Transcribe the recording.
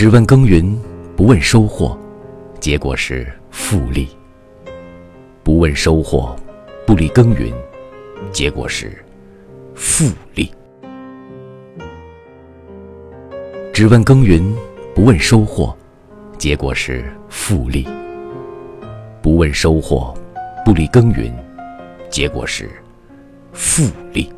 只问耕耘不问收获结果是复利。不问收获不理耕耘结果是复利。只问耕耘不问收获结果是复利。不问收获不理耕耘结果是复利。